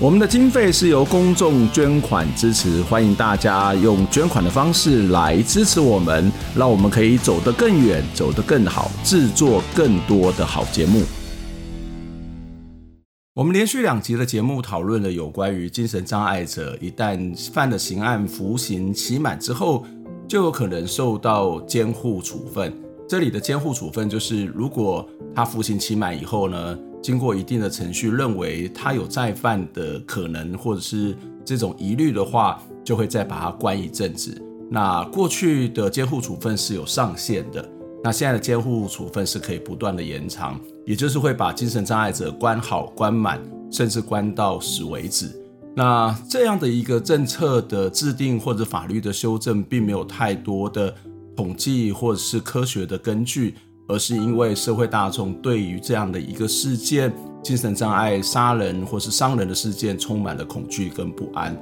我们的经费是由公众捐款支持，欢迎大家用捐款的方式来支持我们，让我们可以走得更远，走得更好，制作更多的好节目。我们连续两集的节目讨论了有关于精神障碍者一旦犯了刑案，服刑期满之后，就有可能受到监护处分。这里的监护处分就是，如果他服刑期满以后呢，经过一定的程序，认为他有再犯的可能，或者是这种疑虑的话，就会再把他关一阵子。那过去的监护处分是有上限的，那现在的监护处分是可以不断的延长，也就是会把精神障碍者关好、关满，甚至关到死为止。那这样的一个政策的制定或者法律的修正，并没有太多的统计或者是科学的根据。而是因为社会大众对于这样的一个事件，精神障碍杀人或是伤人的事件充满了恐惧跟不安。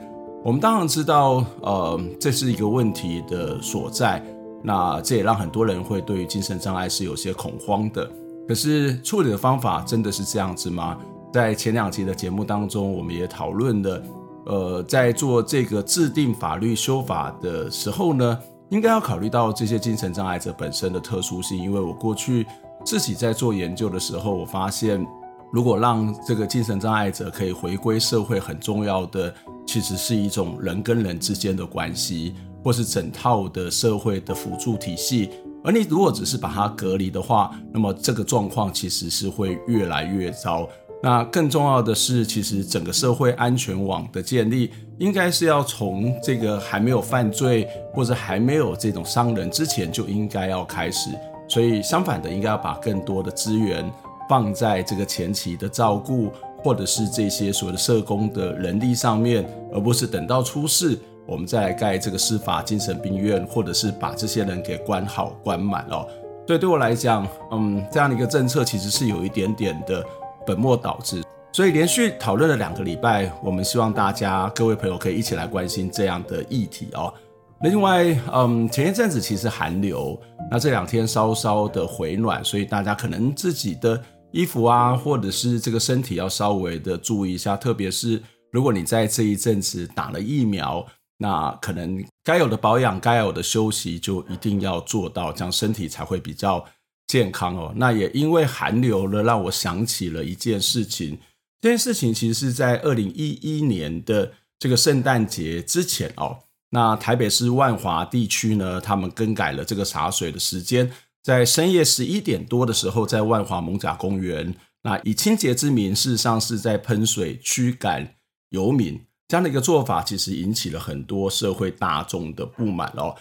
我们当然知道，呃，这是一个问题的所在。那这也让很多人会对于精神障碍是有些恐慌的。可是处理的方法真的是这样子吗？在前两期的节目当中，我们也讨论了，呃，在做这个制定法律修法的时候呢，应该要考虑到这些精神障碍者本身的特殊性，因为我过去自己在做研究的时候，我发现，如果让这个精神障碍者可以回归社会，很重要的其实是一种人跟人之间的关系，或是整套的社会的辅助体系。而你如果只是把它隔离的话，那么这个状况其实是会越来越糟。那更重要的是，其实整个社会安全网的建立，应该是要从这个还没有犯罪或者还没有这种伤人之前就应该要开始。所以相反的，应该要把更多的资源放在这个前期的照顾，或者是这些所谓的社工的人力上面，而不是等到出事我们再盖这个司法精神病院，或者是把这些人给关好关满哦。所以对我来讲，嗯，这样的一个政策其实是有一点点的。本末倒置，所以连续讨论了两个礼拜，我们希望大家各位朋友可以一起来关心这样的议题哦。另外，嗯，前一阵子其实寒流，那这两天稍稍的回暖，所以大家可能自己的衣服啊，或者是这个身体要稍微的注意一下，特别是如果你在这一阵子打了疫苗，那可能该有的保养、该有的休息就一定要做到，这样身体才会比较。健康哦，那也因为寒流了，让我想起了一件事情。这件事情其实是在二零一一年的这个圣诞节之前哦。那台北市万华地区呢，他们更改了这个洒水的时间，在深夜十一点多的时候，在万华艋舺公园，那以清洁之名，事实上是在喷水驱赶游民。这样的一个做法，其实引起了很多社会大众的不满哦。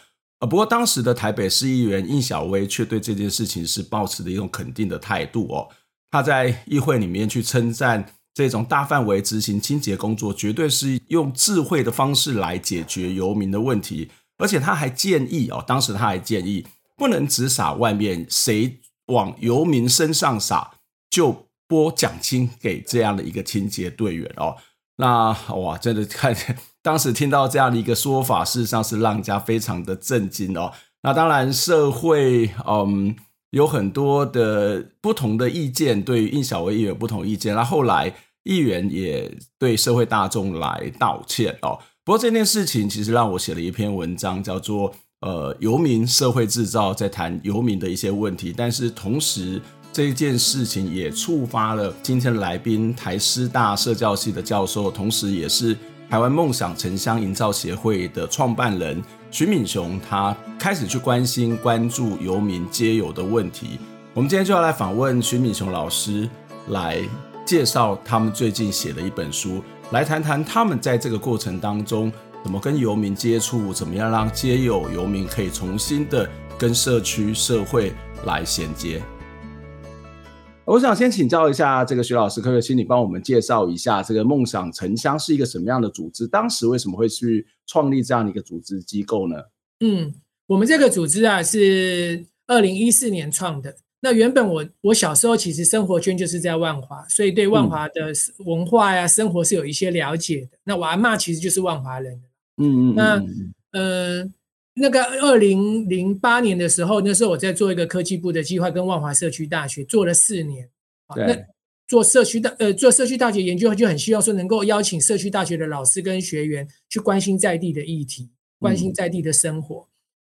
不过当时的台北市议员应小薇却对这件事情是抱持的一种肯定的态度哦。他在议会里面去称赞这种大范围执行清洁工作，绝对是用智慧的方式来解决游民的问题。而且他还建议哦，当时他还建议不能只撒外面，谁往游民身上撒，就拨奖金给这样的一个清洁队员哦。那哇，真的看见。当时听到这样的一个说法，事实上是让人家非常的震惊哦。那当然，社会嗯有很多的不同的意见，对于应小薇议员有不同意见。那后来议员也对社会大众来道歉哦。不过这件事情其实让我写了一篇文章，叫做《呃游民社会制造》，在谈游民的一些问题。但是同时，这件事情也触发了今天的来宾台师大社教系的教授，同时也是。台湾梦想城乡营造协会的创办人徐敏雄，他开始去关心、关注游民街游的问题。我们今天就要来访问徐敏雄老师，来介绍他们最近写的一本书，来谈谈他们在这个过程当中怎么跟游民接触，怎么样让街友游民可以重新的跟社区社会来衔接。我想先请教一下这个徐老师，可不可以请你帮我们介绍一下这个梦想城乡是一个什么样的组织？当时为什么会去创立这样的一个组织机构呢？嗯，我们这个组织啊是二零一四年创的。那原本我我小时候其实生活圈就是在万华，所以对万华的文化呀、生活是有一些了解的。那我阿妈其实就是万华人。嗯嗯。那呃，那个二零零八年的时候，那时候我在做一个科技部的计划，跟万华社区大学做了四年。对。那做社区大呃做社区大学研究，就很希望说能够邀请社区大学的老师跟学员去关心在地的议题，关心在地的生活。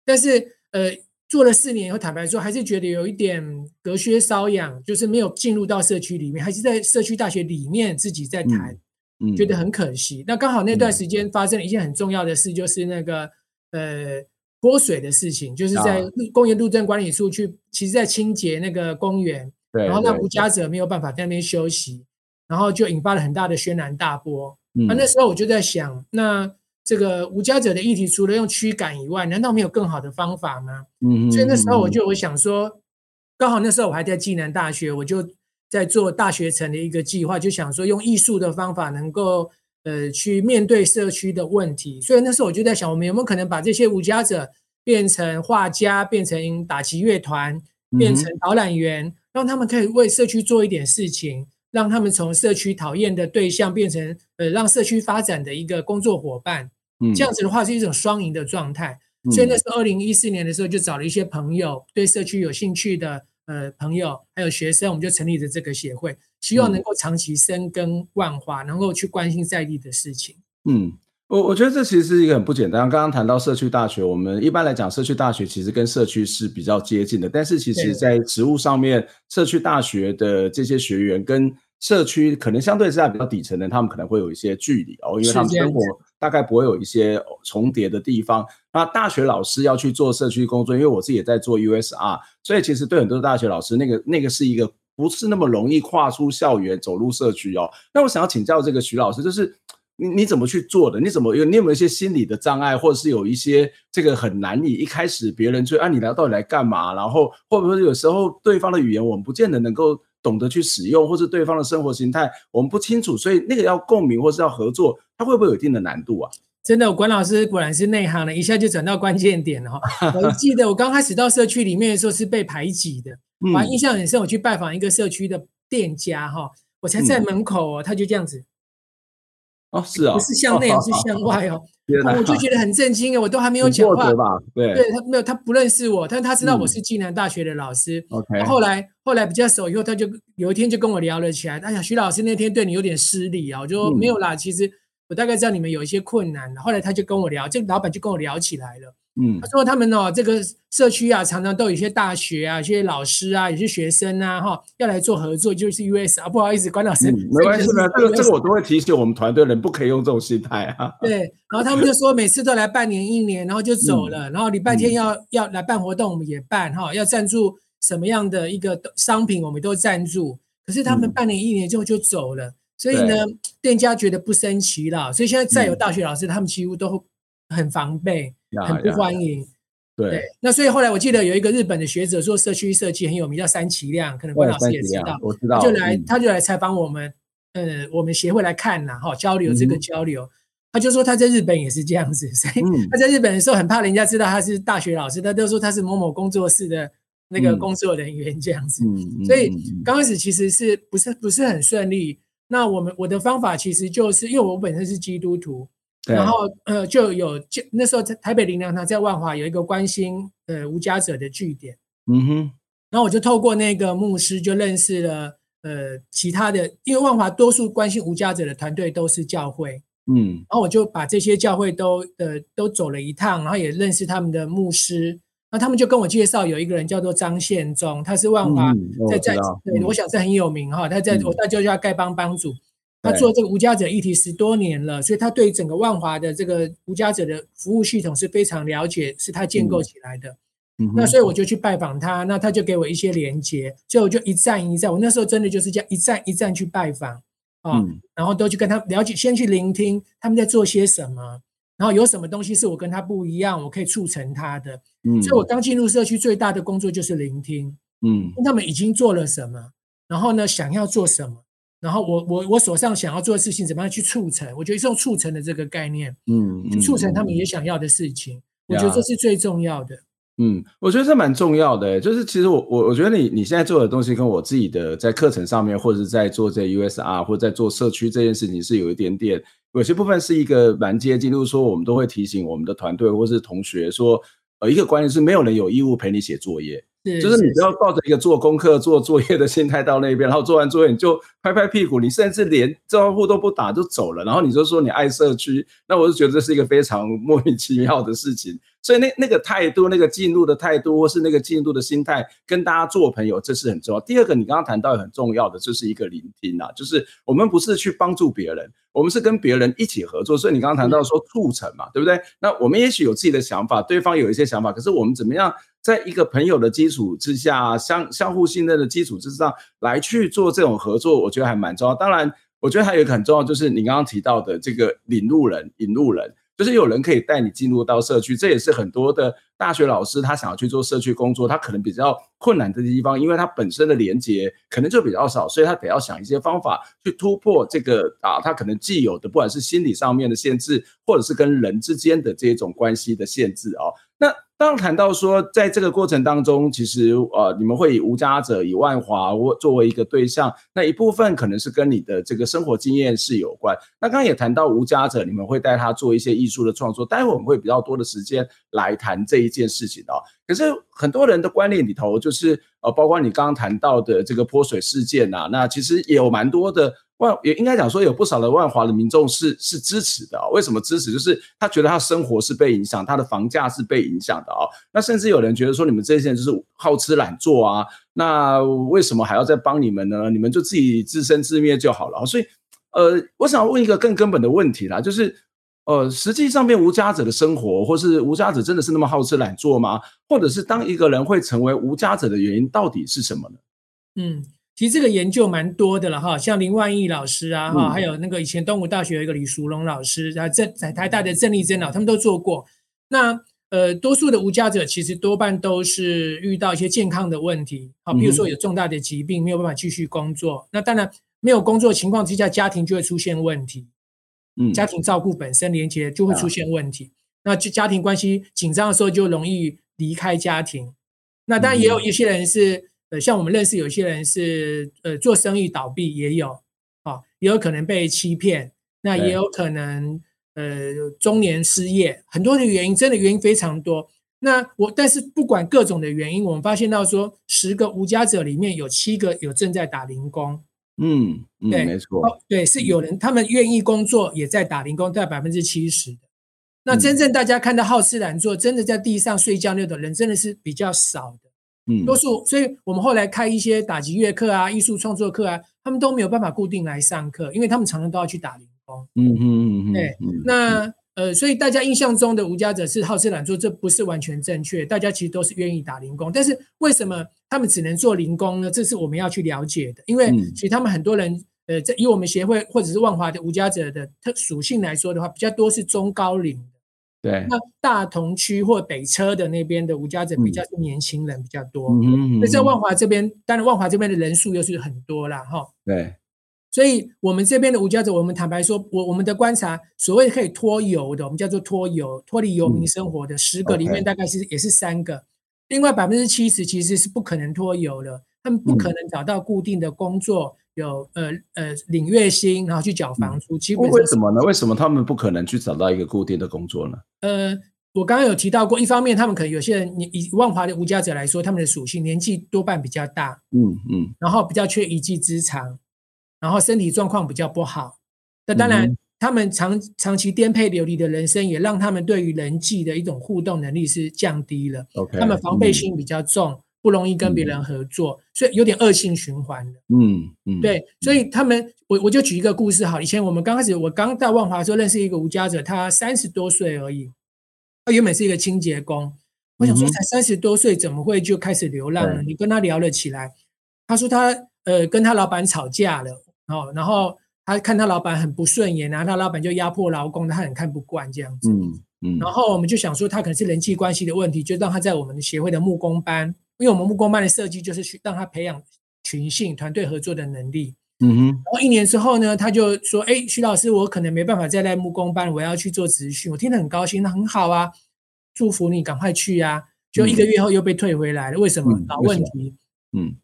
但是呃。做了四年以后，坦白说，还是觉得有一点隔靴搔痒，就是没有进入到社区里面，还是在社区大学里面自己在谈，嗯嗯、觉得很可惜。那刚好那段时间发生了一件很重要的事，就是那个呃泼水的事情，就是在公园路政管理处去，其实在清洁那个公园，然后让无家者没有办法在那边休息，然后就引发了很大的轩然大波。那、嗯、那时候我就在想，那。这个无家者的议题，除了用驱赶以外，难道没有更好的方法吗？嗯，所以那时候我就我想说，刚好那时候我还在暨南大学，我就在做大学城的一个计划，就想说用艺术的方法能够呃去面对社区的问题。所以那时候我就在想，我们有没有可能把这些无家者变成画家，变成打击乐团，变成导览员，让他们可以为社区做一点事情。让他们从社区讨厌的对象变成呃让社区发展的一个工作伙伴，嗯，这样子的话是一种双赢的状态。嗯、所以那时候二零一四年的时候就找了一些朋友，对社区有兴趣的呃朋友还有学生，我们就成立了这个协会，希望能够长期深耕万华，能够去关心在地的事情。嗯，我我觉得这其实是一个很不简单。刚刚谈到社区大学，我们一般来讲社区大学其实跟社区是比较接近的，但是其实在职务上面，社区大学的这些学员跟社区可能相对是在比较底层的，他们可能会有一些距离哦，因为他们生活大概不会有一些重叠的地方。那大学老师要去做社区工作，因为我自己也在做 USR，所以其实对很多大学老师，那个那个是一个不是那么容易跨出校园走入社区哦。那我想要请教这个徐老师，就是你你怎么去做的？你怎么有你有没有一些心理的障碍，或者是有一些这个很难以一开始别人就啊你来到底来干嘛？然后会不会有时候对方的语言我们不见得能够。懂得去使用，或是对方的生活形态，我们不清楚，所以那个要共鸣或是要合作，它会不会有一定的难度啊？真的，管老师果然是内行了，一下就转到关键点了哈。我记得我刚开始到社区里面的时候是被排挤的，我还印象很深。我去拜访一个社区的店家哈，我才在门口哦，他就这样子。哦，是啊，不是向内，是向 外哦。我就觉得很震惊啊，我都还没有讲话，对，对他没有，他不认识我，但他知道我是暨南大学的老师。OK，后来后来比较熟以后，他就有一天就跟我聊了起来。哎呀，徐老师那天对你有点失礼啊，我就说没有啦，其实我大概知道你们有一些困难。后来他就跟我聊，这个老板就跟我聊起来了。嗯，他说他们哦，这个社区啊，常常都有一些大学啊，一些老师啊，有些学生啊，哈，要来做合作，就是 US 啊，不好意思，关老师，嗯、没关系的，这个这个我都会提醒我们团队人，不可以用这种心态啊。对，然后他们就说每次都来半年一年，然后就走了，嗯、然后礼拜天要、嗯、要来办活动，我们也办哈，要赞助什么样的一个商品，我们都赞助，可是他们半年一年之后就走了，嗯、所以呢，店家觉得不生奇了，所以现在再有大学老师，嗯、他们几乎都很防备。很不欢迎，对，对。那所以后来我记得有一个日本的学者做社区设计很有名，叫三崎亮，可能关老师也知道，我知道。就来，他就来采访我们，呃，我们协会来看呐，哈，交流这个交流。他就说他在日本也是这样子，所以他在日本的时候很怕人家知道他是大学老师，他都说他是某某工作室的那个工作人员这样子。所以刚开始其实是不是不是很顺利。那我们我的方法其实就是因为我本身是基督徒。然后呃，就有就那时候在台北林良堂在万华有一个关心呃无家者的据点，嗯哼，然后我就透过那个牧师就认识了呃其他的，因为万华多数关心无家者的团队都是教会，嗯，然后我就把这些教会都呃都走了一趟，然后也认识他们的牧师，那他们就跟我介绍有一个人叫做张宪忠，他是万华在在对，我想是很有名哈，他在我大舅家丐帮帮主。他做这个无家者议题十多年了，所以他对整个万华的这个无家者的服务系统是非常了解，是他建构起来的。嗯，那所以我就去拜访他，那他就给我一些连接，所以我就一站一站，我那时候真的就是这样一站一站去拜访啊，嗯，然后都去跟他了解，先去聆听他们在做些什么，然后有什么东西是我跟他不一样，我可以促成他的。嗯，所以我刚进入社区最大的工作就是聆听，嗯，他们已经做了什么，然后呢，想要做什么。然后我我我手上想要做的事情，怎么样去促成？我觉得是用促成的这个概念，嗯，去促成他们也想要的事情。我觉得这是最重要的。嗯，我觉得这蛮重要的，就是其实我我我觉得你你现在做的东西跟我自己的在课程上面，或者是在做这 USR 或者在做社区这件事情是有一点点，有些部分是一个蛮接近，就是说我们都会提醒我们的团队或是同学说，呃，一个观念是没有人有义务陪你写作业。就是你不要抱着一个做功课、做作业的心态到那边，然后做完作业你就拍拍屁股，你甚至连招呼都不打就走了，然后你就说你爱社区，那我就觉得这是一个非常莫名其妙的事情。所以那那个态度、那个进入的态度，或是那个进入的心态，跟大家做朋友，这是很重要。第二个，你刚刚谈到很重要的，就是一个聆听啊，就是我们不是去帮助别人，我们是跟别人一起合作。所以你刚刚谈到说促成嘛，对不对？那我们也许有自己的想法，对方有一些想法，可是我们怎么样？在一个朋友的基础之下，相相互信任的基础之上来去做这种合作，我觉得还蛮重要。当然，我觉得还有一个很重要，就是你刚刚提到的这个领路人、引路人。就是有人可以带你进入到社区，这也是很多的大学老师他想要去做社区工作，他可能比较困难的地方，因为他本身的连接可能就比较少，所以他得要想一些方法去突破这个啊，他可能既有的不管是心理上面的限制，或者是跟人之间的这种关系的限制哦。当谈到说，在这个过程当中，其实呃，你们会以无家者、以万华作为一个对象，那一部分可能是跟你的这个生活经验是有关。那刚刚也谈到无家者，你们会带他做一些艺术的创作，待会我们会比较多的时间来谈这一件事情哦。可是很多人的观念里头，就是呃，包括你刚刚谈到的这个泼水事件呐、啊，那其实也有蛮多的。万也应该讲说，有不少的万华的民众是是支持的、为什么支持？就是他觉得他生活是被影响，他的房价是被影响的啊、那甚至有人觉得说，你们这些人就是好吃懒做啊。那为什么还要再帮你们呢？你们就自己自生自灭就好了。所以，呃，我想问一个更根本的问题啦，就是，呃，实际上面无家者的生活，或是无家者真的是那么好吃懒做吗？或者是当一个人会成为无家者的原因到底是什么呢？嗯。其实这个研究蛮多的了哈，像林万益老师啊哈，还有那个以前东吴大学有一个李淑龙老师啊，在在台大的郑丽珍老，他们都做过。那呃，多数的无家者其实多半都是遇到一些健康的问题，好，比如说有重大的疾病没有办法继续工作。那当然没有工作情况之下，家庭就会出现问题，嗯，家庭照顾本身连接就会出现问题。那就家庭关系紧张的时候就容易离开家庭。那当然也有一些人是。呃，像我们认识有些人是呃做生意倒闭也有，啊，也有可能被欺骗，那也有可能呃中年失业，很多的原因，真的原因非常多。那我但是不管各种的原因，我们发现到说，十个无家者里面有七个有正在打零工，嗯，嗯对，没错，对，是有人他们愿意工作，也在打零工，在百分之七十的。那真正大家看到好吃懒做，真的在地上睡觉那种人，真的是比较少的。嗯，多数，所以我们后来开一些打击乐课啊、艺术创作课啊，他们都没有办法固定来上课，因为他们常常都要去打零工。嗯嗯嗯嗯，对。那呃，所以大家印象中的无家者是好吃懒做，这不是完全正确。大家其实都是愿意打零工，但是为什么他们只能做零工呢？这是我们要去了解的。因为其实他们很多人，呃，在以我们协会或者是万华的无家者的特属性来说的话，比较多是中高龄。对，那大同区或北车的那边的无家者比较是年轻人比较多，嗯，那在万华这边，当然万华这边的人数又是很多啦哈。对，所以我们这边的无家者，我们坦白说，我我们的观察，所谓可以脱油的，我们叫做脱油，脱离游民生活的十个里面，大概是也是三个，另外百分之七十其实是不可能脱油的，他们不可能找到固定的工作。有呃呃领月薪，然后去缴房租，基本上为什么呢？为什么他们不可能去找到一个固定的工作呢？呃，我刚刚有提到过，一方面他们可能有些人，你以万华的无家者来说，他们的属性年纪多半比较大，嗯嗯，然后比较缺一技之长，然后身体状况比较不好。那当然，他们长长期颠沛流离的人生，也让他们对于人际的一种互动能力是降低了。OK，他们防备心比较重。不容易跟别人合作，嗯、所以有点恶性循环的。嗯嗯，对，所以他们，我我就举一个故事哈。以前我们刚开始，我刚到万华的时候，认识一个无家者，他三十多岁而已。他原本是一个清洁工，我想说才三十多岁，怎么会就开始流浪了？嗯、你跟他聊了起来，他说他呃跟他老板吵架了，哦，然后他看他老板很不顺眼，然后他老板就压迫劳工，他很看不惯这样子。嗯嗯，然后我们就想说他可能是人际关系的问题，就让他在我们的协会的木工班。因为我们木工班的设计就是去让他培养群性团队合作的能力。嗯哼。然后一年之后呢，他就说：“哎，徐老师，我可能没办法再在木工班，我要去做职训。”我听得很高兴，那很好啊。祝福你赶快去啊，就一个月后又被退回来了，为什么？老问题，嗯，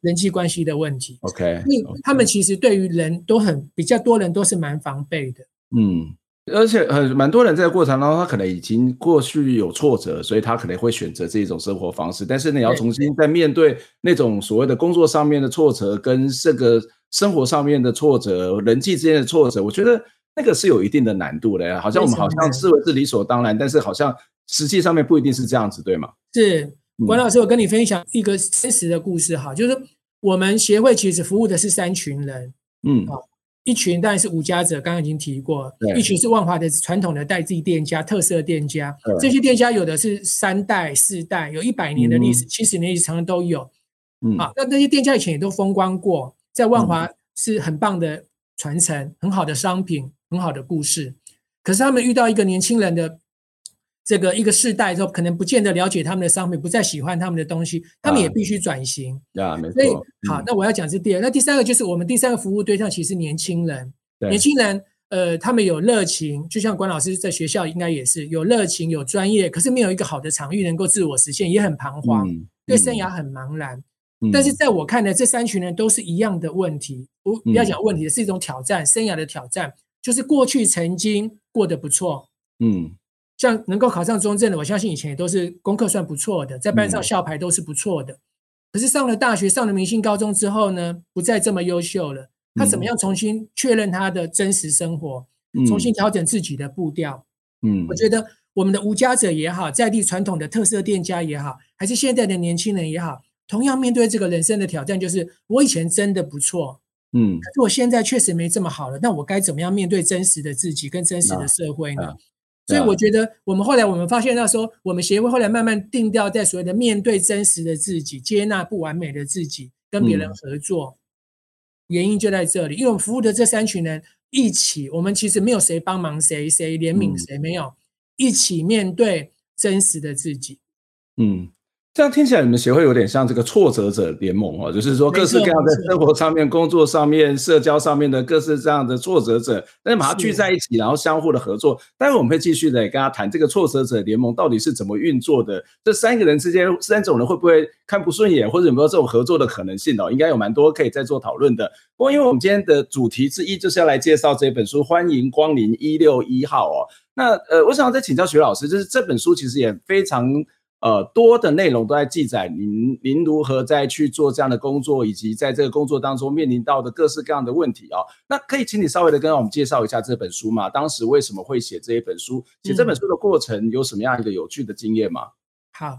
人际关系的问题。OK，因为他们其实对于人都很比较多人都是蛮防备的，嗯。而且很蛮多人在过程当中，他可能已经过去有挫折，所以他可能会选择这种生活方式。但是你要重新再面对那种所谓的工作上面的挫折，跟这个生活上面的挫折、人际之间的挫折，我觉得那个是有一定的难度的。好像我们好像视为是理所当然，但是好像实际上面不一定是这样子，对吗？是，管老师，我跟你分享一个真实的故事哈，就是我们协会其实服务的是三群人，嗯，啊。一群当然是无家者，刚刚已经提过。一群是万华的传统的代地店家、特色店家。这些店家有的是三代、四代，有一百年的历史，七十年以上都有。嗯，啊，那那些店家以前也都风光过，在万华是很棒的传承，很好的商品，很好的故事。可是他们遇到一个年轻人的。这个一个世代之后，可能不见得了解他们的商品，不再喜欢他们的东西，他们也必须转型。啊，没错。所以，好，那我要讲是第二，那第三个就是我们第三个服务对象其实年轻人。年轻人，呃，他们有热情，就像管老师在学校应该也是有热情、有专业，可是没有一个好的场域能够自我实现，也很彷徨，对生涯很茫然。但是在我看来，这三群人都是一样的问题。不，不要讲问题，是一种挑战，生涯的挑战，就是过去曾经过得不错。嗯。像能够考上中正的，我相信以前也都是功课算不错的，在班上校牌都是不错的。可是上了大学，上了明星高中之后呢，不再这么优秀了。他怎么样重新确认他的真实生活，重新调整自己的步调？嗯，我觉得我们的无家者也好，在地传统的特色店家也好，还是现在的年轻人也好，同样面对这个人生的挑战，就是我以前真的不错，嗯，可是我现在确实没这么好了。那我该怎么样面对真实的自己跟真实的社会呢？所以我觉得，我们后来我们发现到说，我们协会后来慢慢定调在所谓的面对真实的自己，接纳不完美的自己，跟别人合作，原因就在这里。因为我们服务的这三群人一起，我们其实没有谁帮忙谁，谁怜悯谁，没有，一起面对真实的自己。嗯。这样听起来，你们协会有点像这个挫折者联盟哦，就是说各式各样的生活上面、工作上面、社交上面的各式这样的挫折者，但是把它聚在一起，然后相互的合作。待会我们会继续的跟他谈这个挫折者联盟到底是怎么运作的。这三个人之间，三种人会不会看不顺眼，或者有没有这种合作的可能性哦？应该有蛮多可以再做讨论的。不过，因为我们今天的主题之一就是要来介绍这本书，欢迎光临一六一号哦。那呃，我想要再请教徐老师，就是这本书其实也非常。呃，多的内容都在记载您您如何在去做这样的工作，以及在这个工作当中面临到的各式各样的问题啊、哦。那可以请你稍微的跟我们介绍一下这本书吗？当时为什么会写这一本书？写这本书的过程有什么样一个有趣的经验吗？嗯、好，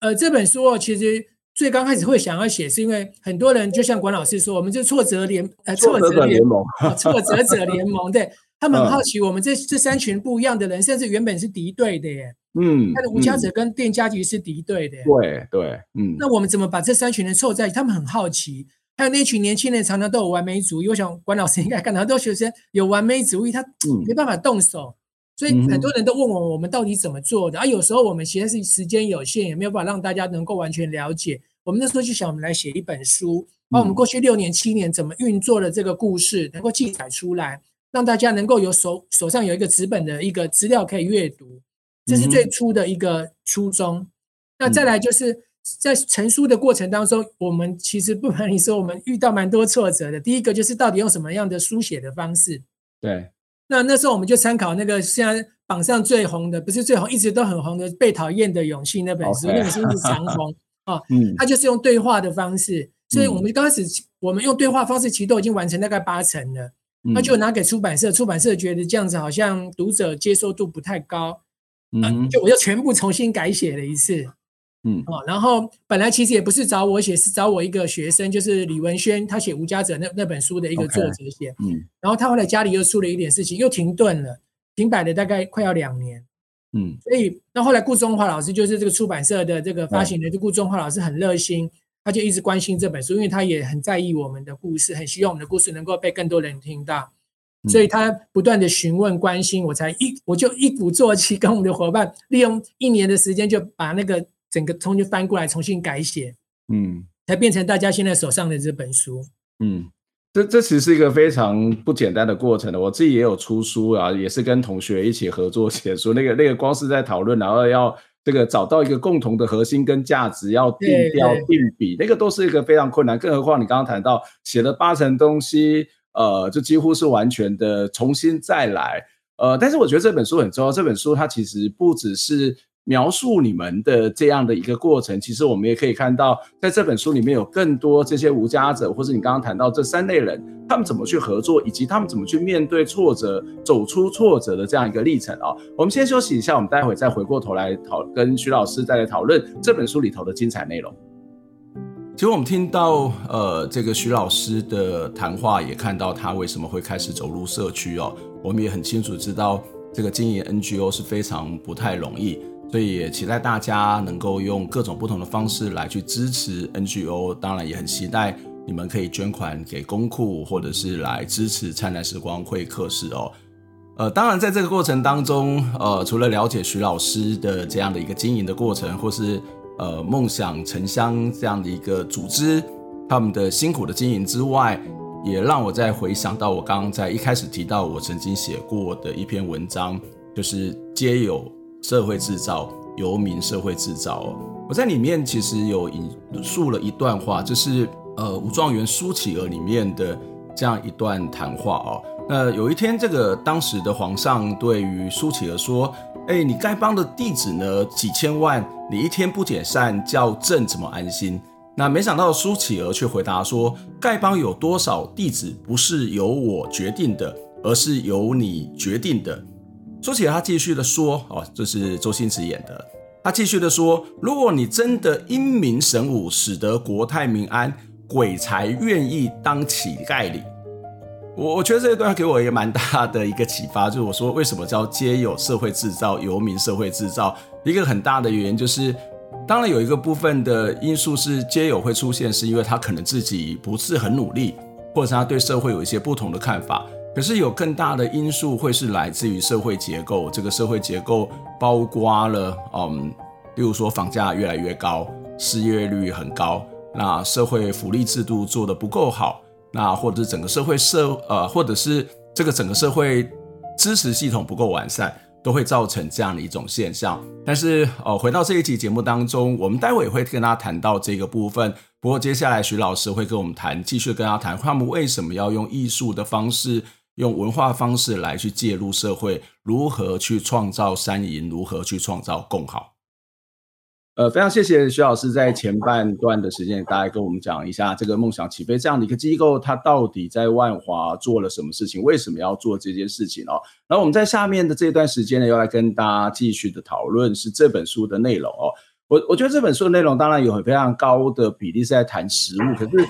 呃，这本书哦其实最刚开始会想要写，是因为很多人就像管老师说，我们就挫折联呃挫折联盟，挫折者联盟，对他们很好奇，我们这这三群不一样的人，甚至原本是敌对的耶。嗯，他的无家者跟店家其实是敌对的。对对，嗯。那我们怎么把这三群人凑在一起？他们很好奇。还有那群年轻人常常都有完美主义。我想管老师应该看到很多学生有完美主义，他没办法动手，所以很多人都问我，我们到底怎么做的？啊，有时候我们其实是时间有限，也没有办法让大家能够完全了解。我们那时候就想，我们来写一本书，把我们过去六年、七年怎么运作的这个故事，能够记载出来，让大家能够有手手上有一个纸本的一个资料可以阅读。这是最初的一个初衷，那再来就是在成书的过程当中，我们其实不瞒你说，我们遇到蛮多挫折的。第一个就是到底用什么样的书写的方式？对，那那时候我们就参考那个现在榜上最红的，不是最红，一直都很红的《被讨厌的勇气》那本书，那本书是长红啊，嗯，它就是用对话的方式，所以我们刚开始我们用对话方式，其实都已经完成大概八成了，那就拿给出版社，出版社觉得这样子好像读者接受度不太高。嗯，就我又全部重新改写了一次，嗯。哦，然后本来其实也不是找我写，是找我一个学生，就是李文轩，他写《无家者》那那本书的一个作者写，嗯，然后他后来家里又出了一点事情，又停顿了，停摆了大概快要两年，嗯，所以那后来顾中华老师就是这个出版社的这个发行人，就顾中华老师很热心，他就一直关心这本书，因为他也很在意我们的故事，很希望我们的故事能够被更多人听到。所以他不断的询问关心，我才一我就一鼓作气，跟我们的伙伴利用一年的时间，就把那个整个重新翻过来，重新改写，嗯，才变成大家现在手上的这本书。嗯，这这其实是一个非常不简单的过程的。我自己也有出书啊，也是跟同学一起合作写书，那个那个光是在讨论，然后要。这个找到一个共同的核心跟价值，要定调定比，那个都是一个非常困难。更何况你刚刚谈到写了八成东西，呃，就几乎是完全的重新再来。呃，但是我觉得这本书很重要。这本书它其实不只是描述你们的这样的一个过程，其实我们也可以看到，在这本书里面有更多这些无家者，或是你刚刚谈到这三类人，他们怎么去合作，以及他们怎么去面对挫折、走出挫折的这样一个历程啊。我们先休息一下，我们待会再回过头来讨，跟徐老师再来讨论这本书里头的精彩内容。其实我们听到呃这个徐老师的谈话，也看到他为什么会开始走入社区哦。我们也很清楚知道，这个经营 NGO 是非常不太容易。所以也期待大家能够用各种不同的方式来去支持 NGO，当然也很期待你们可以捐款给公库，或者是来支持灿烂时光会客室哦。呃，当然在这个过程当中，呃，除了了解徐老师的这样的一个经营的过程，或是呃梦想城乡这样的一个组织他们的辛苦的经营之外，也让我再回想到我刚刚在一开始提到我曾经写过的一篇文章，就是皆有。社会制造，游民社会制造。我在里面其实有引述了一段话，就是呃武状元苏乞儿里面的这样一段谈话哦。那有一天，这个当时的皇上对于苏乞儿说：“哎，你丐帮的弟子呢几千万，你一天不解散，叫朕怎么安心？”那没想到苏乞儿却回答说：“丐帮有多少弟子，不是由我决定的，而是由你决定的。”说起来，他继续的说：“哦，这是周星驰演的。他继续的说，如果你真的英明神武，使得国泰民安，鬼才愿意当乞丐哩。”我我觉得这一段给我一个蛮大的一个启发，就是我说为什么叫皆有社会制造，游民社会制造？一个很大的原因就是，当然有一个部分的因素是皆有会出现，是因为他可能自己不是很努力，或者是他对社会有一些不同的看法。可是有更大的因素会是来自于社会结构，这个社会结构包括了，嗯，例如说房价越来越高，失业率很高，那社会福利制度做得不够好，那或者是整个社会社呃，或者是这个整个社会支持系统不够完善，都会造成这样的一种现象。但是呃，回到这一集节目当中，我们待会也会跟大家谈到这个部分。不过接下来徐老师会跟我们谈，继续跟大家谈他们为什么要用艺术的方式。用文化方式来去介入社会，如何去创造三赢，如何去创造共好。呃，非常谢谢徐老师在前半段的时间，大概跟我们讲一下这个梦想起飞这样的一个机构，它到底在万华做了什么事情，为什么要做这件事情哦。然后我们在下面的这段时间呢，要来跟大家继续的讨论是这本书的内容哦。我我觉得这本书的内容当然有很非常高的比例是在谈食物，可是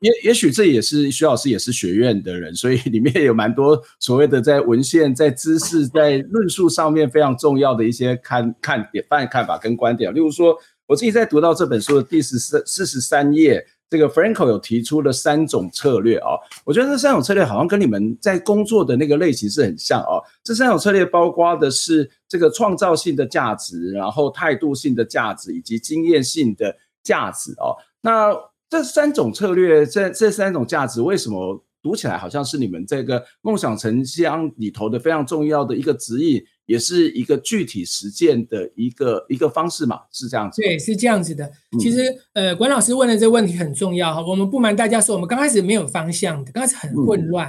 也也许这也是徐老师也是学院的人，所以里面有蛮多所谓的在文献、在知识、在论述上面非常重要的一些看看点、看看法跟观点。例如说，我自己在读到这本书的第十四四十三页。这个 Franco 有提出了三种策略啊，我觉得这三种策略好像跟你们在工作的那个类型是很像啊。这三种策略包括的是这个创造性的价值，然后态度性的价值以及经验性的价值哦。那这三种策略，这这三种价值为什么读起来好像是你们这个梦想城乡里头的非常重要的一个指引？也是一个具体实践的一个一个方式嘛，是这样子。对，是这样子的。其实，呃，管老师问的这个问题很重要哈。我们不瞒大家说，我们刚开始没有方向的，刚开始很混乱。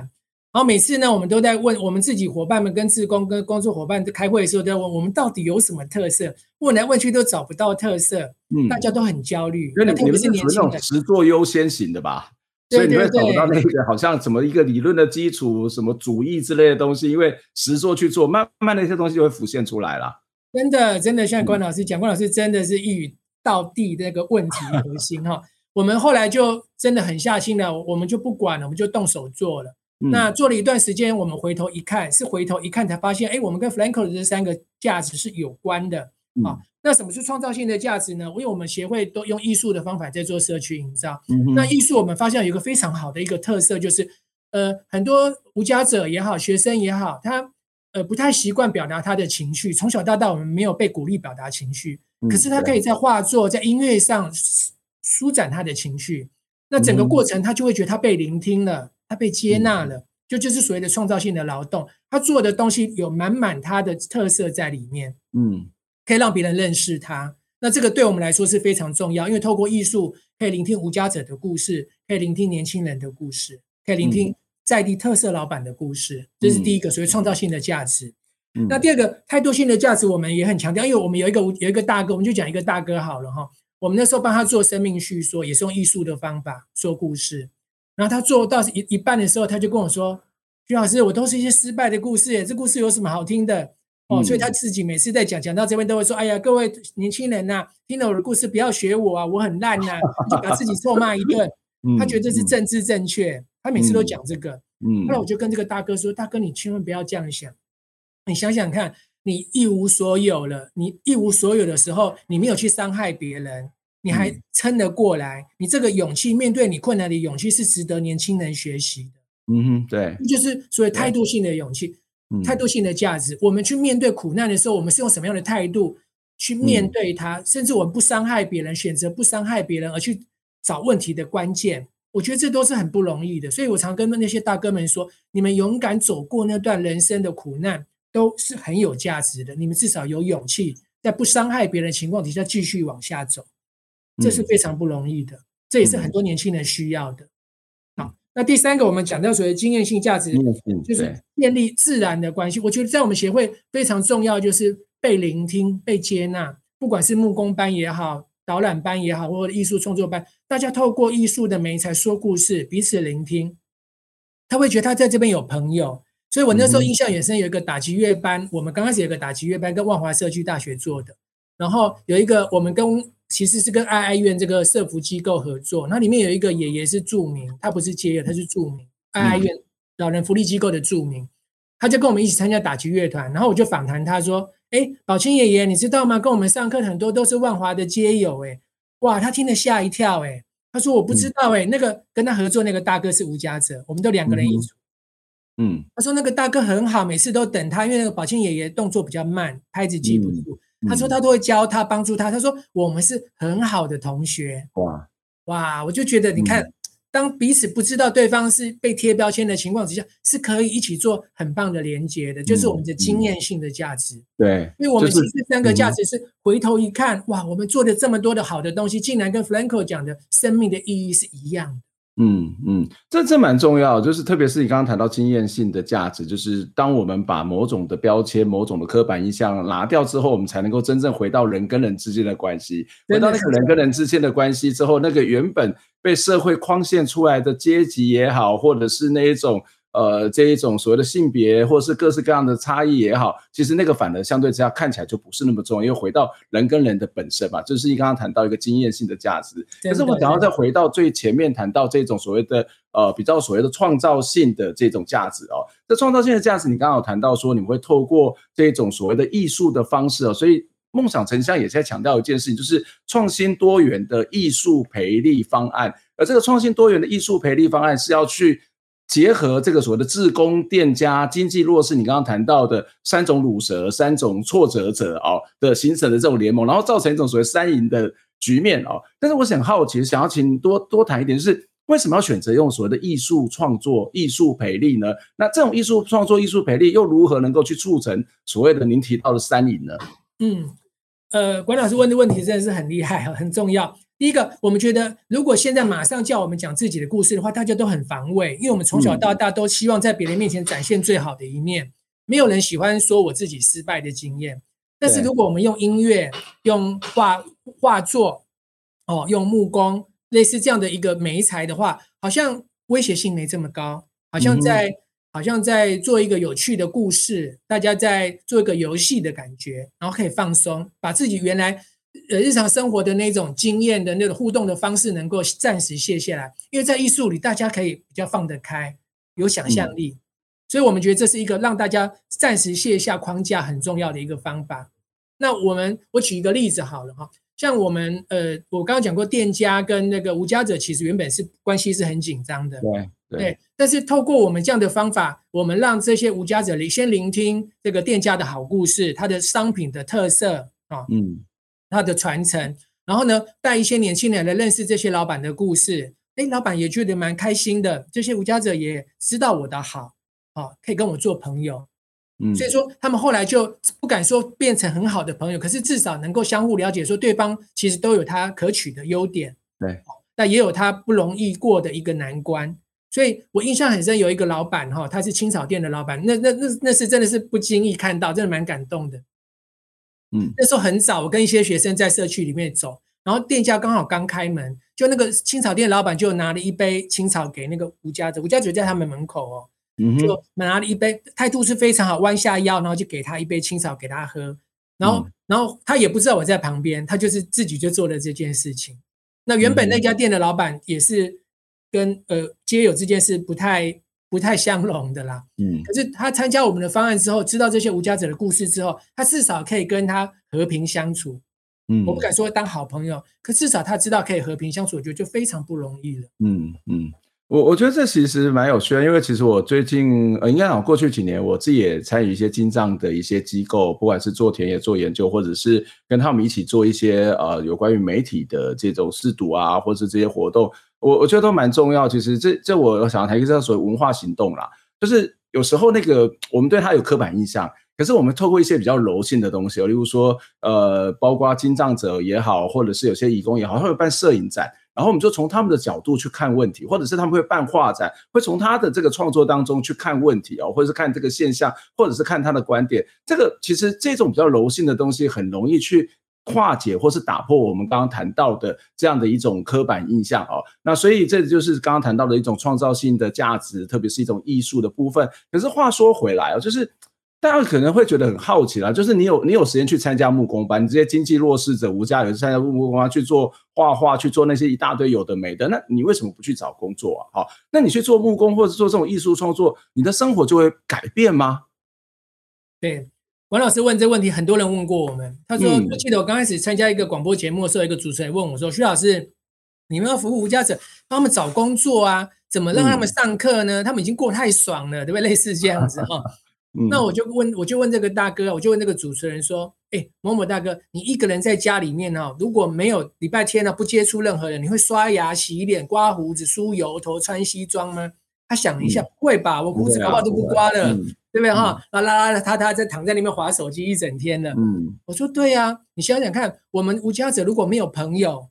然后每次呢，我们都在问我们自己伙伴们、跟志工、跟工作伙伴在开会的时候，都在问我们到底有什么特色？问来问去都找不到特色，嗯，大家都很焦虑。因为你们是那种实作优先型的吧？所以你会找不到那个好像什么一个理论的基础、什么主义之类的东西，因为实作去做，慢慢那些东西就会浮现出来了。真的，真的像关老师讲，关老师真的是一语到地的那个问题核心哈。我们后来就真的很下心了，我们就不管了，我们就动手做了。那做了一段时间，我们回头一看，是回头一看才发现，哎，我们跟 Frankl 的这三个价值是有关的啊。那什么是创造性的价值呢？因为我们协会都用艺术的方法在做社区营造。嗯、那艺术我们发现有一个非常好的一个特色，就是呃，很多无家者也好，学生也好，他呃不太习惯表达他的情绪。从小到大，我们没有被鼓励表达情绪，嗯、可是他可以在画作、在音乐上舒展他的情绪。那整个过程，他就会觉得他被聆听了，他被接纳了，嗯、就就是所谓的创造性的劳动。他做的东西有满满他的特色在里面。嗯。可以让别人认识他。那这个对我们来说是非常重要，因为透过艺术可以聆听无家者的故事，可以聆听年轻人的故事，可以聆听在地特色老板的故事。这是第一个，所谓创造性的价值。那第二个态度性的价值，我们也很强调，因为我们有一个有一个大哥，我们就讲一个大哥好了哈。我们那时候帮他做生命叙说，也是用艺术的方法说故事。然后他做到一一半的时候，他就跟我说：“徐老师，我都是一些失败的故事耶，这故事有什么好听的？”哦，所以他自己每次在讲讲到这边都会说：“哎呀，各位年轻人呐、啊，听了我的故事不要学我啊，我很烂呐、啊，就把自己臭骂一顿。”他觉得这是政治正确，他每次都讲这个。嗯，后来我就跟这个大哥说：“大哥，你千万不要这样想。”你想想看，你一无所有了，你一无所有的时候，你没有去伤害别人，你还撑得过来，嗯、你这个勇气，面对你困难的勇气是值得年轻人学习的。嗯哼，对，就是所谓态度性的勇气，态度性的价值。我们去面对苦难的时候，我们是用什么样的态度去面对它？嗯、甚至我们不伤害别人，选择不伤害别人而去找问题的关键，我觉得这都是很不容易的。所以我常跟那些大哥们说：你们勇敢走过那段人生的苦难。都是很有价值的。你们至少有勇气，在不伤害别人的情况底下继续往下走，这是非常不容易的。这也是很多年轻人需要的。好，那第三个，我们讲到所谓经验性价值，就是建立自然的关系。我觉得在我们协会非常重要，就是被聆听、被接纳。不管是木工班也好，导览班也好，或者艺术创作班，大家透过艺术的媒才说故事，彼此聆听，他会觉得他在这边有朋友。所以我那时候印象也深，有一个打击乐班，我们刚开始有一个打击乐班跟万华社区大学做的，然后有一个我们跟其实是跟爱爱院这个社福机构合作，那里面有一个爷爷是住民，他不是街友，他是住民，爱爱院老人福利机构的住民，他就跟我们一起参加打击乐团，然后我就访谈他说，哎，宝清爷爷，你知道吗？跟我们上课很多都是万华的街友，哎，哇，他听得吓一跳，哎，他说我不知道，哎，那个跟他合作那个大哥是吴家泽，我们都两个人一组。嗯，他说那个大哥很好，每次都等他，因为那个宝清爷爷动作比较慢，拍子记不住。他说他都会教他，帮助他。他说我们是很好的同学。哇哇，我就觉得你看，嗯、当彼此不知道对方是被贴标签的情况之下，是可以一起做很棒的连接的，就是我们的经验性的价值。对，因为我们其实三个价值是回头一看，就是、哇，我们做的这么多的好的东西，竟然跟 Franco 讲的生命的意义是一样的。嗯嗯，这这蛮重要，就是特别是你刚刚谈到经验性的价值，就是当我们把某种的标签、某种的刻板印象拿掉之后，我们才能够真正回到人跟人之间的关系，回到那个人跟人之间的关系之后，那个原本被社会框限出来的阶级也好，或者是那一种。呃，这一种所谓的性别，或是各式各样的差异也好，其实那个反而相对之下看起来就不是那么重要，因为回到人跟人的本身嘛，就是你刚刚谈到一个经验性的价值。可是我想要再回到最前面谈到这种所谓的呃比较所谓的创造性的这种价值哦，这创造性的价值，你刚刚有谈到说你们会透过这种所谓的艺术的方式哦，所以梦想成乡也在强调一件事情，就是创新多元的艺术培力方案，而这个创新多元的艺术培力方案是要去。结合这个所谓的自工、店家、经济弱势，你刚刚谈到的三种鲁蛇、三种挫折者哦的形成的这种联盟，然后造成一种所谓三赢的局面哦。但是我想好奇，想要请多多谈一点，就是为什么要选择用所谓的艺术创作、艺术培力呢？那这种艺术创作、艺术培力又如何能够去促成所谓的您提到的三赢呢？嗯，呃，管老师问的问题真的是很厉害，很重要。第一个，我们觉得如果现在马上叫我们讲自己的故事的话，大家都很防卫，因为我们从小到大都希望在别人面前展现最好的一面，没有人喜欢说我自己失败的经验。但是如果我们用音乐、用画画作、哦，用木工，类似这样的一个媒材的话，好像威胁性没这么高，好像在好像在做一个有趣的故事，大家在做一个游戏的感觉，然后可以放松，把自己原来。呃，日常生活的那种经验的那种互动的方式，能够暂时卸下来，因为在艺术里，大家可以比较放得开，有想象力，所以我们觉得这是一个让大家暂时卸下框架很重要的一个方法。那我们我举一个例子好了哈，像我们呃，我刚刚讲过，店家跟那个无家者其实原本是关系是很紧张的，对对，对，但是透过我们这样的方法，我们让这些无家者先聆听这个店家的好故事，它的商品的特色啊，嗯。他的传承，然后呢，带一些年轻人来认识这些老板的故事，诶，老板也觉得蛮开心的。这些无家者也知道我的好，啊，可以跟我做朋友。嗯，所以说他们后来就不敢说变成很好的朋友，可是至少能够相互了解，说对方其实都有他可取的优点，对，那也有他不容易过的一个难关。所以我印象很深，有一个老板哈，他是青草店的老板，那那那那是真的是不经意看到，真的蛮感动的。嗯，那时候很早，我跟一些学生在社区里面走，然后店家刚好刚开门，就那个青草店老板就拿了一杯青草给那个吴家者，无家者在他们门口哦，嗯，就拿了一杯，态度是非常好，弯下腰，然后就给他一杯青草给他喝，然后、嗯、然后他也不知道我在旁边，他就是自己就做了这件事情。那原本那家店的老板也是。跟呃街友这件事不太不太相容的啦，嗯，可是他参加我们的方案之后，知道这些无家者的故事之后，他至少可以跟他和平相处，嗯，我不敢说当好朋友，可至少他知道可以和平相处，我觉得就非常不容易了，嗯嗯，我我觉得这其实蛮有趣的，因为其实我最近呃应该讲过去几年，我自己也参与一些精障的一些机构，不管是做田野做研究，或者是跟他们一起做一些呃有关于媒体的这种试读啊，或是这些活动。我我觉得都蛮重要，其实这这我想要谈一个叫所谓文化行动啦，就是有时候那个我们对他有刻板印象，可是我们透过一些比较柔性的东西，例如说呃，包括金藏者也好，或者是有些义工也好，他会办摄影展，然后我们就从他们的角度去看问题，或者是他们会办画展，会从他的这个创作当中去看问题哦，或者是看这个现象，或者是看他的观点，这个其实这种比较柔性的东西很容易去。化解或是打破我们刚刚谈到的这样的一种刻板印象哦，那所以这就是刚刚谈到的一种创造性的价值，特别是一种艺术的部分。可是话说回来哦，就是大家可能会觉得很好奇啦，就是你有你有时间去参加木工班，你这些经济弱势者、无家有参加木工班去做画画，去做那些一大堆有的没的，那你为什么不去找工作啊？好，那你去做木工或者做这种艺术创作，你的生活就会改变吗？对。王老师问这问题，很多人问过我们。他说：“我记得我刚开始参加一个广播节目的时候，一个主持人问我说：‘徐老师，你们要服务无家者，帮他们找工作啊？怎么让他们上课呢？他们已经过太爽了，对不对？’类似这样子哈。那我就问，我就问这个大哥，我就问那个主持人说：‘哎，某某大哥，你一个人在家里面哦，如果没有礼拜天呢，不接触任何人，你会刷牙、洗脸、刮胡子、梳油头、穿西装吗？’他想了一下，不会吧？我胡子、搞不好都不刮了。”对不对哈？啊啦啦他他在躺在里面划手机一整天了。嗯，我说对呀、啊，你想想看，我们无家者如果没有朋友，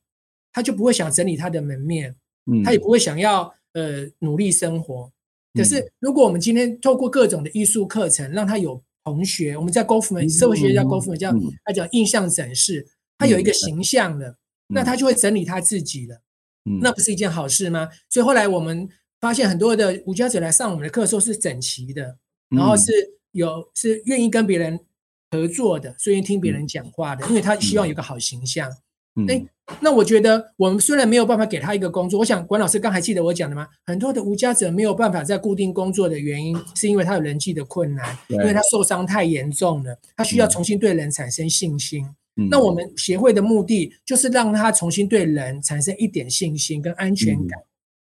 他就不会想整理他的门面，嗯，他也不会想要呃努力生活。可是如果我们今天透过各种的艺术课程，让他有同学，我们在 Goffman 社会学家 Goffman 叫他叫印象展示，他有一个形象的，那他就会整理他自己了。那不是一件好事吗？所以后来我们发现很多的无家者来上我们的课的时候是整齐的。然后是有是愿意跟别人合作的，所以听别人讲话的，因为他希望有个好形象。哎，那我觉得我们虽然没有办法给他一个工作，我想管老师刚还记得我讲的吗？很多的无家者没有办法在固定工作的原因，是因为他有人际的困难，因为他受伤太严重了，他需要重新对人产生信心。那我们协会的目的就是让他重新对人产生一点信心跟安全感。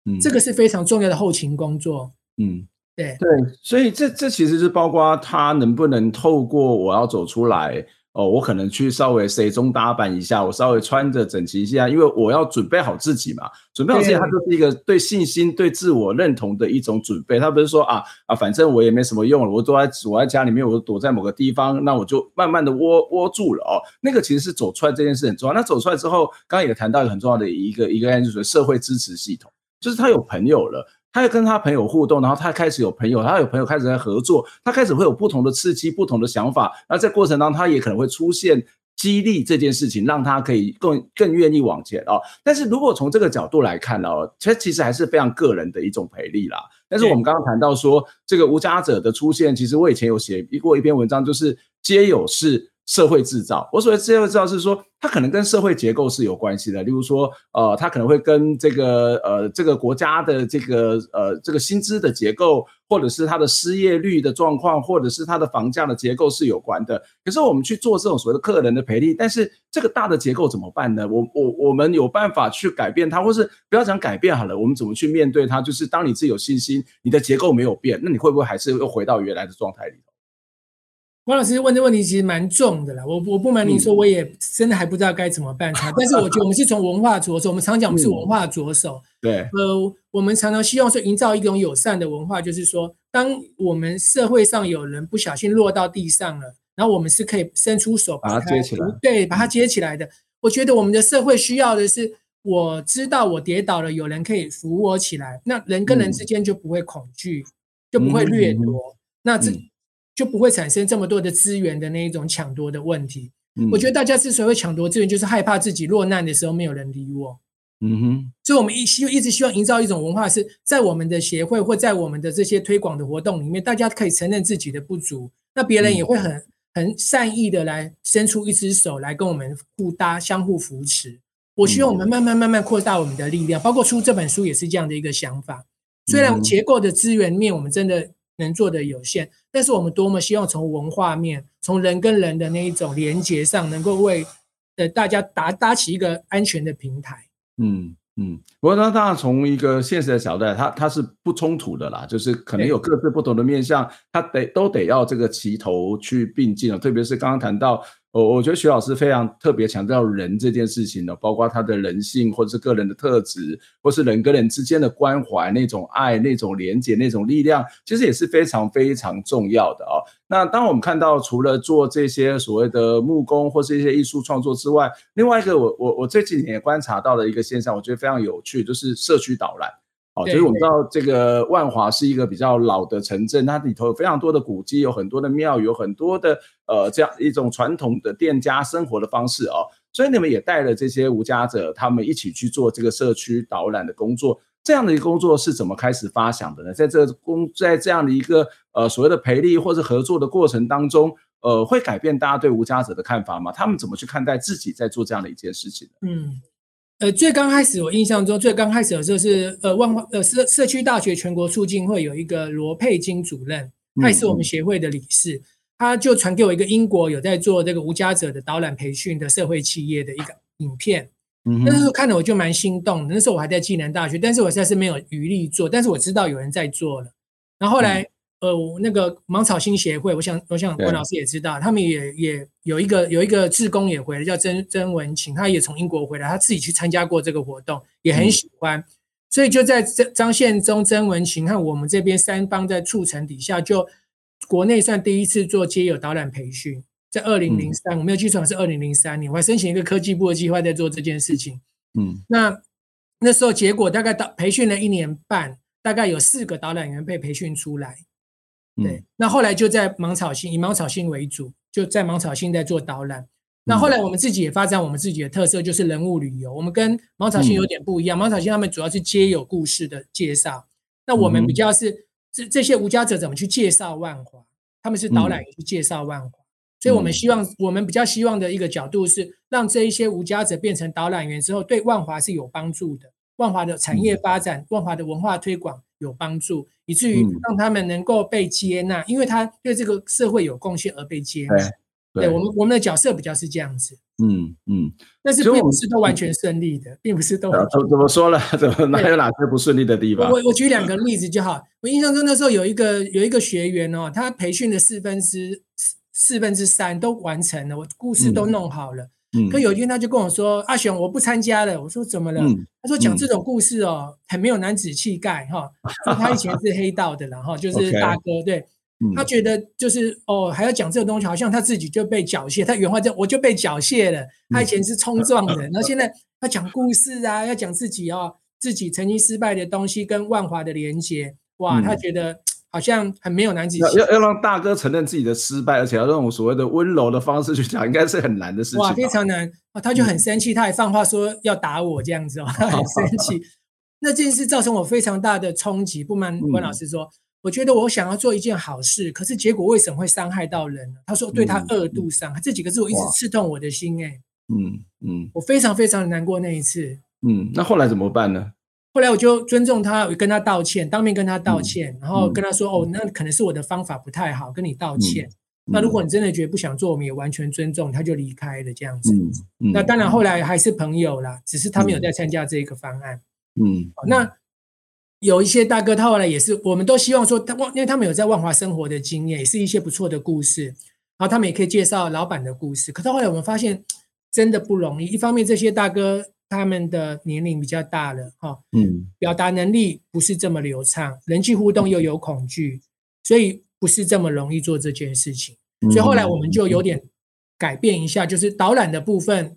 嗯这个是非常重要的后勤工作。嗯。对对，所以这这其实是包括他能不能透过我要走出来哦，我可能去稍微谁中打扮一下，我稍微穿着整齐一下，因为我要准备好自己嘛。准备好自己，它就是一个对信心、对自我认同的一种准备。他不是说啊啊，反正我也没什么用了，我躲在我在家里面，我躲在某个地方，那我就慢慢的窝窝住了哦。那个其实是走出来这件事很重要。那走出来之后，刚刚也谈到一个很重要的一个一个案，就是社会支持系统，就是他有朋友了。他要跟他朋友互动，然后他开始有朋友，他有朋友开始在合作，他开始会有不同的刺激、不同的想法。那在过程当中，他也可能会出现激励这件事情，让他可以更更愿意往前哦。但是如果从这个角度来看哦，其实其实还是非常个人的一种培力啦。但是我们刚刚谈到说，这个无家者的出现，其实我以前有写过一篇文章，就是皆有是社会制造。我所谓社会制造是说，它可能跟社会结构是有关系的。例如说，呃，它可能会跟这个呃这个国家的这个呃这个薪资的结构，或者是它的失业率的状况，或者是它的房价的结构是有关的。可是我们去做这种所谓的个人的赔率，但是这个大的结构怎么办呢？我我我们有办法去改变它，或是不要讲改变好了，我们怎么去面对它？就是当你自己有信心，你的结构没有变，那你会不会还是又回到原来的状态里？王老师问的问题其实蛮重的啦，我我不瞒您说，我也真的还不知道该怎么办 他。但是我觉得我们是从文化着手，我们常讲我们是文化着手。对，呃，我们常常希望说营造一种友善的文化，就是说，当我们社会上有人不小心落到地上了，然后我们是可以伸出手把它接起来，对，把它接起来的。我觉得我们的社会需要的是，我知道我跌倒了，有人可以扶我起来，那人跟人之间就不会恐惧，就不会掠夺，那这。就不会产生这么多的资源的那一种抢夺的问题。嗯、我觉得大家之所以会抢夺资源，就是害怕自己落难的时候没有人理我。嗯哼，所以我们一希一直希望营造一种文化，是在我们的协会或在我们的这些推广的活动里面，大家可以承认自己的不足，那别人也会很很善意的来伸出一只手来跟我们互搭、相互扶持。我希望我们慢慢慢慢扩大我们的力量，包括出这本书也是这样的一个想法。虽然结构的资源面我们真的能做的有限。但是我们多么希望从文化面，从人跟人的那一种连接上，能够为呃大家搭搭起一个安全的平台。嗯嗯，不过那当然从一个现实的角度，它它是不冲突的啦，就是可能有各自不同的面向，它得都得要这个齐头去并进啊，特别是刚刚谈到。我我觉得徐老师非常特别强调人这件事情呢，包括他的人性，或者是个人的特质，或是人跟人之间的关怀，那种爱、那种连接、那种力量，其实也是非常非常重要的哦。那当我们看到除了做这些所谓的木工或是一些艺术创作之外，另外一个我我我这几年也观察到的一个现象，我觉得非常有趣，就是社区导览。好，所以我们知道这个万华是一个比较老的城镇，它里头有非常多的古迹，有很多的庙，有很多的呃这样一种传统的店家生活的方式哦。所以你们也带了这些无家者，他们一起去做这个社区导览的工作。这样的一个工作是怎么开始发想的呢？在这工在这样的一个呃所谓的培力或者合作的过程当中，呃，会改变大家对无家者的看法吗？他们怎么去看待自己在做这样的一件事情？嗯。呃，最刚开始我印象中，最刚开始的时候是呃万华呃社社区大学全国促进会有一个罗佩金主任，他也是我们协会的理事，嗯、他就传给我一个英国有在做这个无家者的导览培训的社会企业的一个影片，嗯，那时候看了我就蛮心动的，那时候我还在暨南大学，但是我实在是没有余力做，但是我知道有人在做了，然后后来。嗯呃，那个芒草心协会，我想，我想关老师也知道，他们也也有一个有一个志工也回来，叫曾曾文琴，他也从英国回来，他自己去参加过这个活动，也很喜欢，嗯、所以就在张张献忠、曾文琴和我们这边三方在促成底下，就国内算第一次做街友导览培训，在二零零三，我没有记错是二零零三年，我还申请一个科技部的计划在做这件事情，嗯，那那时候结果大概导培训了一年半，大概有四个导览员被培训出来。对，那后来就在芒草心，以芒草心为主，就在芒草心在做导览。那后来我们自己也发展我们自己的特色，就是人物旅游。我们跟芒草心有点不一样，芒草心他们主要是街有故事的介绍，那我们比较是这这些无家者怎么去介绍万华，他们是导览员去介绍万华，所以我们希望我们比较希望的一个角度是，让这一些无家者变成导览员之后，对万华是有帮助的，万华的产业发展，万华的文化推广。有帮助，以至于让他们能够被接纳，嗯、因为他对这个社会有贡献而被接纳。对，对我们我们的角色比较是这样子。嗯嗯，但是并不是都完全顺利的，并不是都完全。怎么说了？怎么哪有哪些不顺利的地方？我我举两个例子就好。我印象中那时候有一个有一个学员哦，他培训的四分之四分之三都完成了，我故事都弄好了。嗯嗯，可有一天他就跟我说：“阿雄，我不参加了。”我说：“怎么了？”嗯、他说：“讲这种故事哦，很没有男子气概哈。说他以前是黑道的，然后就是大哥，对、嗯、他觉得就是哦，还要讲这个东西，好像他自己就被缴械。他原话叫我就被缴械了。他以前是冲撞的，然后现在他讲故事啊，要讲自己哦，自己曾经失败的东西跟万华的连接，哇，他觉得。”好像很没有男子气，要要让大哥承认自己的失败，而且要用所谓的温柔的方式去讲，应该是很难的事情。哇，非常难啊！他就很生气，嗯、他还放话说要打我这样子哦，他很生气。那这件事造成我非常大的冲击。不瞒关老师说，嗯、我觉得我想要做一件好事，可是结果为什么会伤害到人呢？他说对他二度伤害，嗯、这几个字我一直刺痛我的心哎。嗯嗯，我非常非常的难过那一次。嗯，那后来怎么办呢？后来我就尊重他，我跟他道歉，当面跟他道歉，嗯、然后跟他说：“哦，那可能是我的方法不太好，跟你道歉。那如果你真的觉得不想做，我们也完全尊重。”他就离开了这样子。那当然后来还是朋友啦，只是他没有再参加这个方案。嗯，那有一些大哥，他后来也是，我们都希望说他，因为他们有在万华生活的经验，也是一些不错的故事。然后他们也可以介绍老板的故事。可是后来我们发现，真的不容易。一方面，这些大哥他们的年龄比较大了，哈，嗯，表达能力不是这么流畅，人际互动又有恐惧，所以不是这么容易做这件事情。所以后来我们就有点改变一下，就是导览的部分，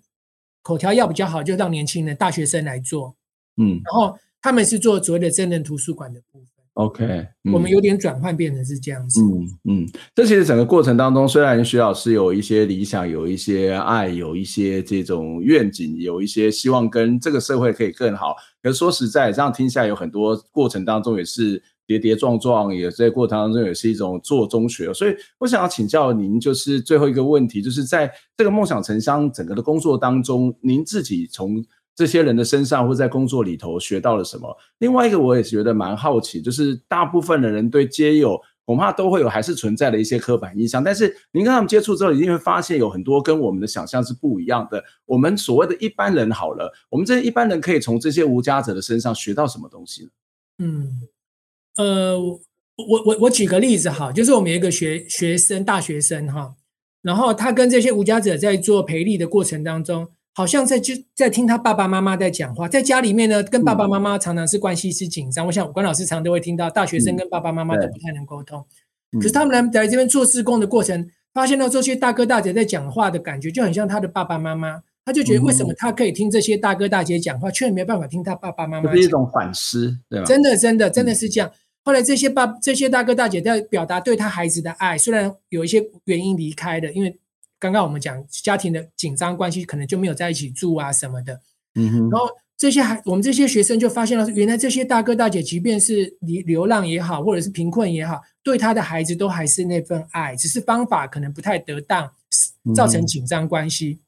口条要比较好，就让年轻人、大学生来做，嗯，然后他们是做所谓的真人图书馆的部分。OK，、嗯、我们有点转换，变成是这样子。嗯嗯，这其实整个过程当中，虽然徐老师有一些理想，有一些爱，有一些这种愿景，有一些希望跟这个社会可以更好。可是说实在，这样听下来，有很多过程当中也是跌跌撞撞，也在过程当中也是一种做中学。所以我想要请教您，就是最后一个问题，就是在这个梦想城乡整个的工作当中，您自己从。这些人的身上或在工作里头学到了什么？另外一个我也觉得蛮好奇，就是大部分的人对街友恐怕都会有还是存在的一些刻板印象。但是您跟他们接触之后，一定会发现有很多跟我们的想象是不一样的。我们所谓的一般人好了，我们这些一般人可以从这些无家者的身上学到什么东西呢？嗯，呃，我我我举个例子哈，就是我们一个学学生大学生哈，然后他跟这些无家者在做培力的过程当中。好像在就在听他爸爸妈妈在讲话，在家里面呢，跟爸爸妈妈常常是关系是紧张。嗯、我想关老师常常都会听到，大学生跟爸爸妈妈都不太能沟通。嗯、可是他们来来这边做志工的过程，发现到这些大哥大姐在讲话的感觉，就很像他的爸爸妈妈。他就觉得为什么他可以听这些大哥大姐讲话，却没办法听他爸爸妈妈？这是一种反思，对吧？真的，真的，真的是这样。嗯、后来这些爸这些大哥大姐在表达对他孩子的爱，虽然有一些原因离开了，因为。刚刚我们讲家庭的紧张关系，可能就没有在一起住啊什么的。嗯哼。然后这些孩，我们这些学生就发现了，原来这些大哥大姐，即便是流流浪也好，或者是贫困也好，对他的孩子都还是那份爱，只是方法可能不太得当，造成紧张关系。嗯。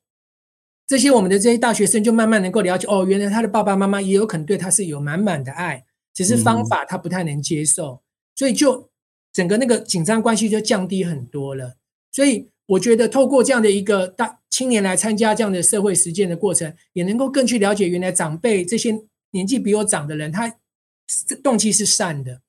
这些我们的这些大学生就慢慢能够了解，哦，原来他的爸爸妈妈也有可能对他是有满满的爱，只是方法他不太能接受，嗯。所以就整个那个紧张关系就降低很多了。所以。我觉得透过这样的一个大青年来参加这样的社会实践的过程，也能够更去了解原来长辈这些年纪比我长的人，他动机是善的，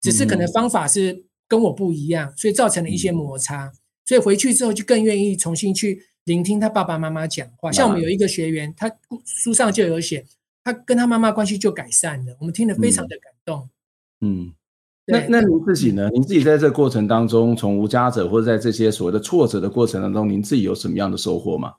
只是可能方法是跟我不一样，所以造成了一些摩擦。所以回去之后就更愿意重新去聆听他爸爸妈妈讲话。像我们有一个学员，他书上就有写，他跟他妈妈关系就改善了，我们听得非常的感动。嗯。那那您自己呢？您自己在这个过程当中，从无家者或者在这些所谓的挫折的过程当中，您自己有什么样的收获吗？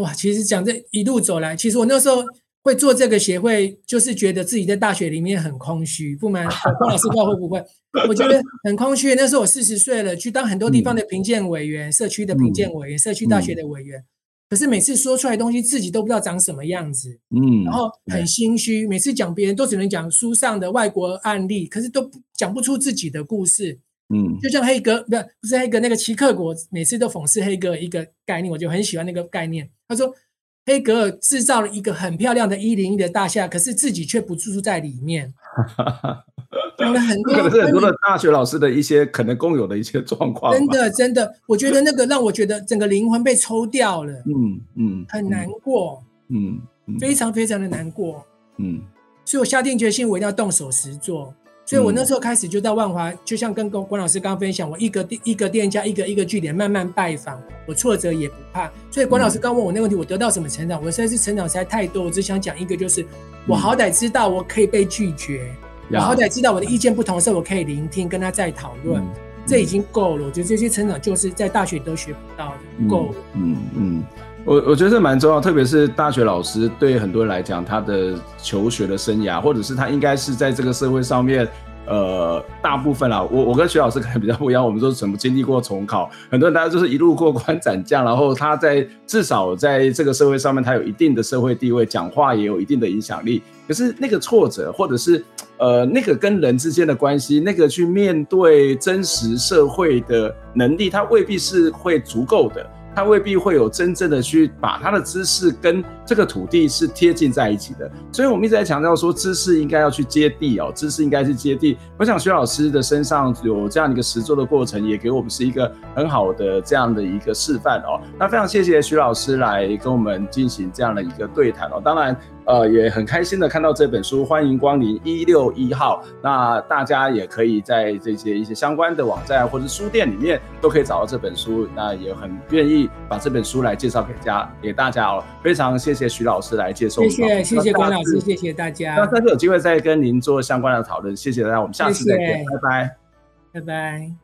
哇，其实讲这一路走来，其实我那时候会做这个协会，就是觉得自己在大学里面很空虚。不瞒关老师，不知道会不会？我觉得很空虚。那时候我四十岁了，去当很多地方的评鉴委员、嗯、社区的评鉴委员、社区大学的委员。嗯可是每次说出来的东西，自己都不知道长什么样子，嗯，然后很心虚。每次讲别人都只能讲书上的外国案例，可是都讲不出自己的故事，嗯，就像黑格，不是不是黑格那个奇克果，每次都讽刺黑格一个概念，我就很喜欢那个概念。他说黑格尔制造了一个很漂亮的一零一的大厦，可是自己却不住在里面。讲了很多，可能是很多的大学老师的一些可能共有的一些状况。真的，真的，我觉得那个让我觉得整个灵魂被抽掉了。嗯嗯，很难过。嗯，非常非常的难过。嗯，所以我下定决心，我一定要动手实做。所以我那时候开始就在万华，就像跟关老师刚刚分享，我一个一个店家，一个一个据点慢慢拜访，我挫折也不怕。所以关老师刚问我那个问题，我得到什么成长？我实在是成长实在太多，我只想讲一个，就是我好歹知道我可以被拒绝。我好歹知道我的意见不同的时候，我可以聆听，跟他再讨论，嗯、这已经够了。我觉得这些成长就是在大学都学不到的，够了。嗯嗯，我我觉得这蛮重要，特别是大学老师对很多人来讲，他的求学的生涯，或者是他应该是在这个社会上面。呃，大部分啦，我我跟徐老师可能比较不一样，我们都是怎么经历过重考，很多人大家就是一路过关 斩将，然后他在至少在这个社会上面，他有一定的社会地位，讲话也有一定的影响力。可是那个挫折，或者是呃那个跟人之间的关系，那个去面对真实社会的能力，他未必是会足够的。他未必会有真正的去把他的知识跟这个土地是贴近在一起的，所以我们一直在强调说，知识应该要去接地哦，知识应该是接地。我想徐老师的身上有这样一个实作的过程，也给我们是一个很好的这样的一个示范哦。那非常谢谢徐老师来跟我们进行这样的一个对谈哦。当然，呃，也很开心的看到这本书，欢迎光临一六一号。那大家也可以在这些一些相关的网站或者书店里面都可以找到这本书。那也很愿意把这本书来介绍给家给大家哦。非常谢谢谢徐老师来接受，谢谢谢谢关老师，谢谢大家。那下次有机会再跟您做相关的讨论，谢谢大家，我们下次再见，拜拜，拜拜。